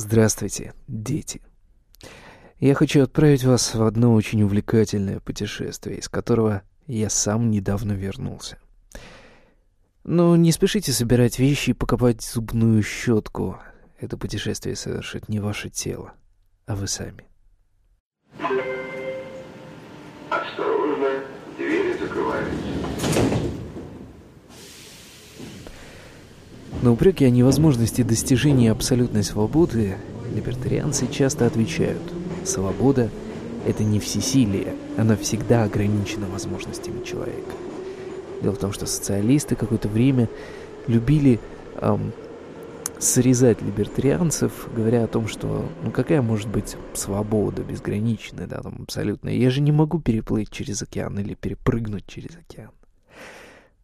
Здравствуйте, дети. Я хочу отправить вас в одно очень увлекательное путешествие, из которого я сам недавно вернулся. Но не спешите собирать вещи и покопать зубную щетку. Это путешествие совершит не ваше тело, а вы сами. На упреки о невозможности достижения абсолютной свободы либертарианцы часто отвечают «Свобода — это не всесилие, она всегда ограничена возможностями человека». Дело в том, что социалисты какое-то время любили эм, срезать либертарианцев, говоря о том, что ну какая может быть свобода безграничная, да, там абсолютная. Я же не могу переплыть через океан или перепрыгнуть через океан.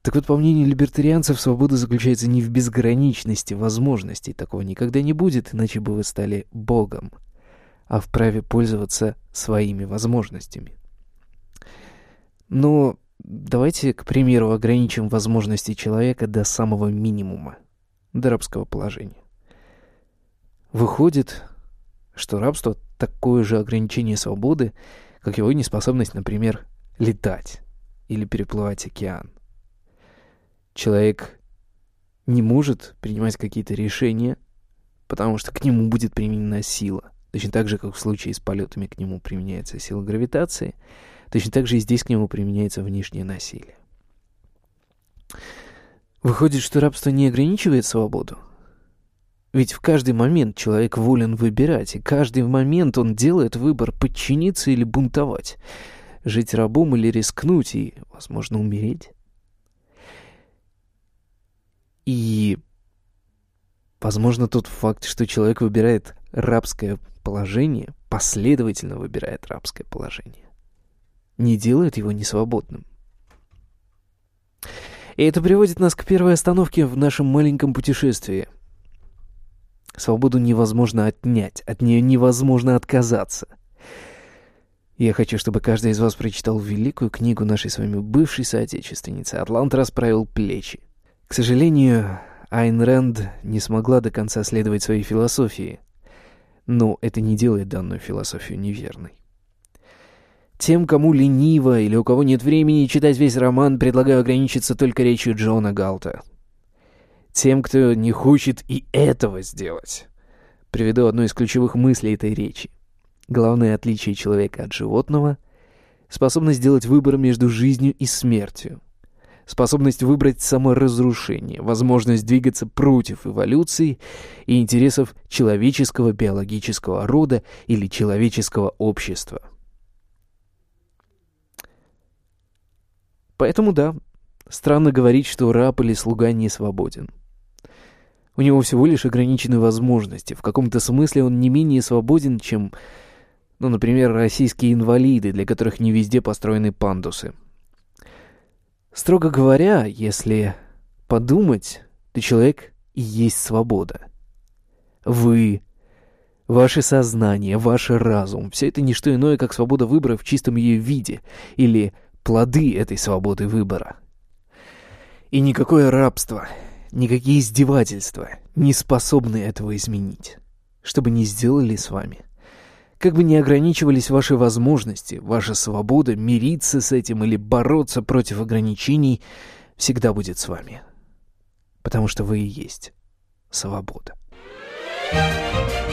Так вот, по мнению либертарианцев, свобода заключается не в безграничности возможностей, такого никогда не будет, иначе бы вы стали Богом, а в праве пользоваться своими возможностями. Но давайте, к примеру, ограничим возможности человека до самого минимума, до рабского положения. Выходит, что рабство — такое же ограничение свободы, как его неспособность, например, летать или переплывать океан человек не может принимать какие-то решения, потому что к нему будет применена сила. Точно так же, как в случае с полетами к нему применяется сила гравитации, точно так же и здесь к нему применяется внешнее насилие. Выходит, что рабство не ограничивает свободу? Ведь в каждый момент человек волен выбирать, и каждый момент он делает выбор подчиниться или бунтовать, жить рабом или рискнуть и, возможно, умереть. И, возможно, тот факт, что человек выбирает рабское положение, последовательно выбирает рабское положение, не делает его несвободным. И это приводит нас к первой остановке в нашем маленьком путешествии. Свободу невозможно отнять, от нее невозможно отказаться. Я хочу, чтобы каждый из вас прочитал великую книгу нашей с вами бывшей соотечественницы «Атлант расправил плечи». К сожалению, Айн Рэнд не смогла до конца следовать своей философии, но это не делает данную философию неверной. Тем, кому лениво или у кого нет времени читать весь роман, предлагаю ограничиться только речью Джона Галта. Тем, кто не хочет и этого сделать, приведу одну из ключевых мыслей этой речи. Главное отличие человека от животного — способность сделать выбор между жизнью и смертью — способность выбрать саморазрушение, возможность двигаться против эволюции и интересов человеческого биологического рода или человеческого общества. Поэтому да, странно говорить, что раб или слуга не свободен. У него всего лишь ограничены возможности. В каком-то смысле он не менее свободен, чем, ну, например, российские инвалиды, для которых не везде построены пандусы. Строго говоря, если подумать, то человек и есть свобода. Вы, ваше сознание, ваш разум — все это не что иное, как свобода выбора в чистом ее виде или плоды этой свободы выбора. И никакое рабство, никакие издевательства не способны этого изменить, чтобы не сделали с вами — как бы ни ограничивались ваши возможности, ваша свобода мириться с этим или бороться против ограничений всегда будет с вами. Потому что вы и есть свобода. Thank you.